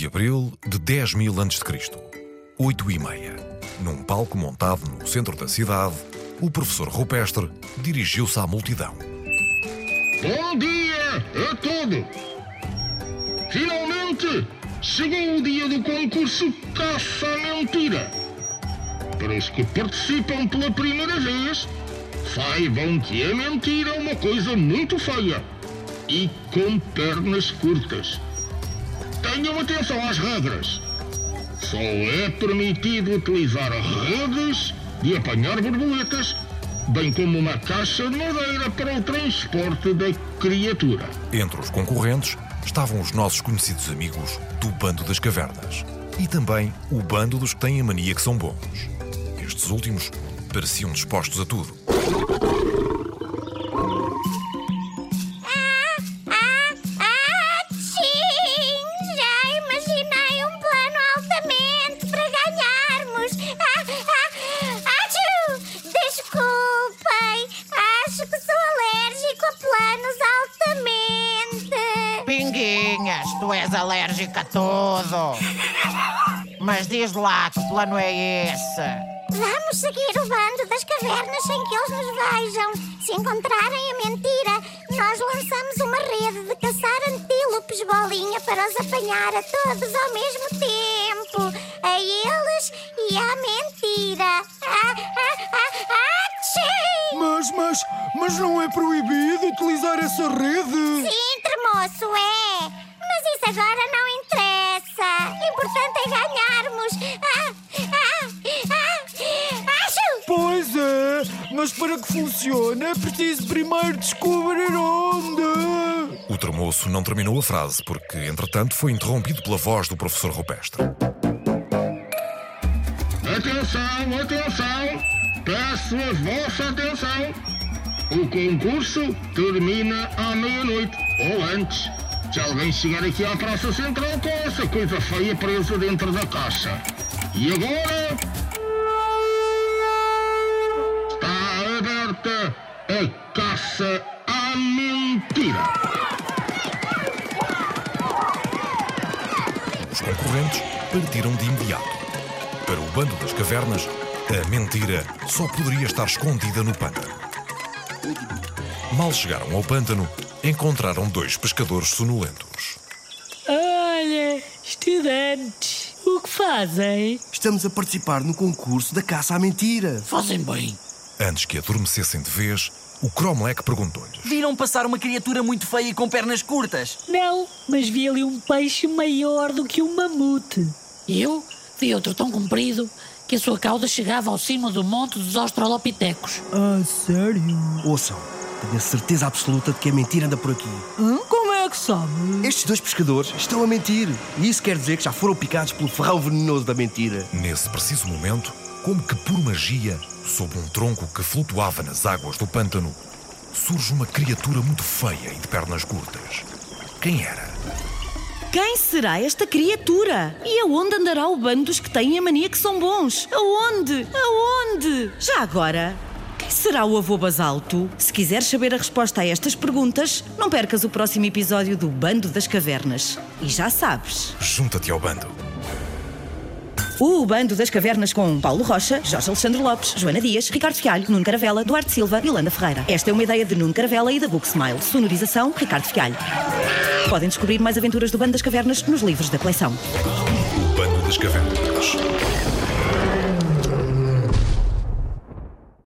1 de abril de 10 mil a.C., 8 e meia. Num palco montado no centro da cidade, o professor Rupestre dirigiu-se à multidão. Bom dia a todos! Finalmente chegou o dia do concurso Caça à Mentira. Para os que participam pela primeira vez, saibam que a mentira é uma coisa muito feia e com pernas curtas. Tenham atenção às regras. Só é permitido utilizar redes de apanhar borboletas, bem como uma caixa de madeira para o transporte da criatura. Entre os concorrentes estavam os nossos conhecidos amigos do Bando das Cavernas e também o bando dos que têm a mania que são bons. Estes últimos pareciam dispostos a tudo. És alérgica a tudo. Mas diz lá que plano é esse? Vamos seguir o bando das cavernas sem que eles nos vejam. Se encontrarem a mentira, nós lançamos uma rede de caçar antílopes bolinha para os apanhar a todos ao mesmo tempo. A eles e à mentira. Ah, ah, ah, ah, tchim! Mas, mas, mas não é proibido utilizar essa rede? Sim, tremoço, é. Isso agora não interessa. Importante é ganharmos. Ah, ah, ah, acho! Pois é, mas para que funcione é preciso primeiro descobrir onde. O tremoço não terminou a frase porque, entretanto, foi interrompido pela voz do professor Rupestre. Atenção, atenção! Peço a vossa atenção! O concurso termina à meia-noite ou antes. Se alguém chegar aqui à Praça Central com essa coisa feia presa dentro da caixa. E agora. Está aberta a caça à mentira. Os concorrentes partiram de imediato. Para o Bando das Cavernas, a mentira só poderia estar escondida no pântano. Mal chegaram ao pântano, encontraram dois pescadores sonolentos. Olha, estudantes, o que fazem? Estamos a participar no concurso da caça à mentira. Fazem bem. Antes que adormecessem de vez, o Cromlech perguntou-lhes. Viram passar uma criatura muito feia e com pernas curtas? Não, mas vi ali um peixe maior do que um mamute. Eu vi outro tão comprido que a sua cauda chegava ao cimo do monte dos Australopitecos. Ah, sério? Ouçam, tenho a certeza absoluta de que a mentira anda por aqui. Hã? Como é que sabe? Estes dois pescadores estão a mentir. E isso quer dizer que já foram picados pelo ferrão venenoso da mentira. Nesse preciso momento, como que por magia, sob um tronco que flutuava nas águas do pântano, surge uma criatura muito feia e de pernas curtas. Quem era? Quem será esta criatura? E aonde andará o bando dos que têm a mania que são bons? Aonde? Aonde? Já agora, quem será o avô basalto? Se quiseres saber a resposta a estas perguntas, não percas o próximo episódio do Bando das Cavernas. E já sabes. Junta-te ao bando. O Bando das Cavernas com Paulo Rocha, Jorge Alexandre Lopes, Joana Dias, Ricardo Fialho, Nuno Caravela, Duarte Silva e Landa Ferreira. Esta é uma ideia de Nuno Caravela e da Book Smile. Sonorização, Ricardo Fialho. Podem descobrir mais aventuras do Bando das Cavernas nos livros da coleção. O Bando das Cavernas.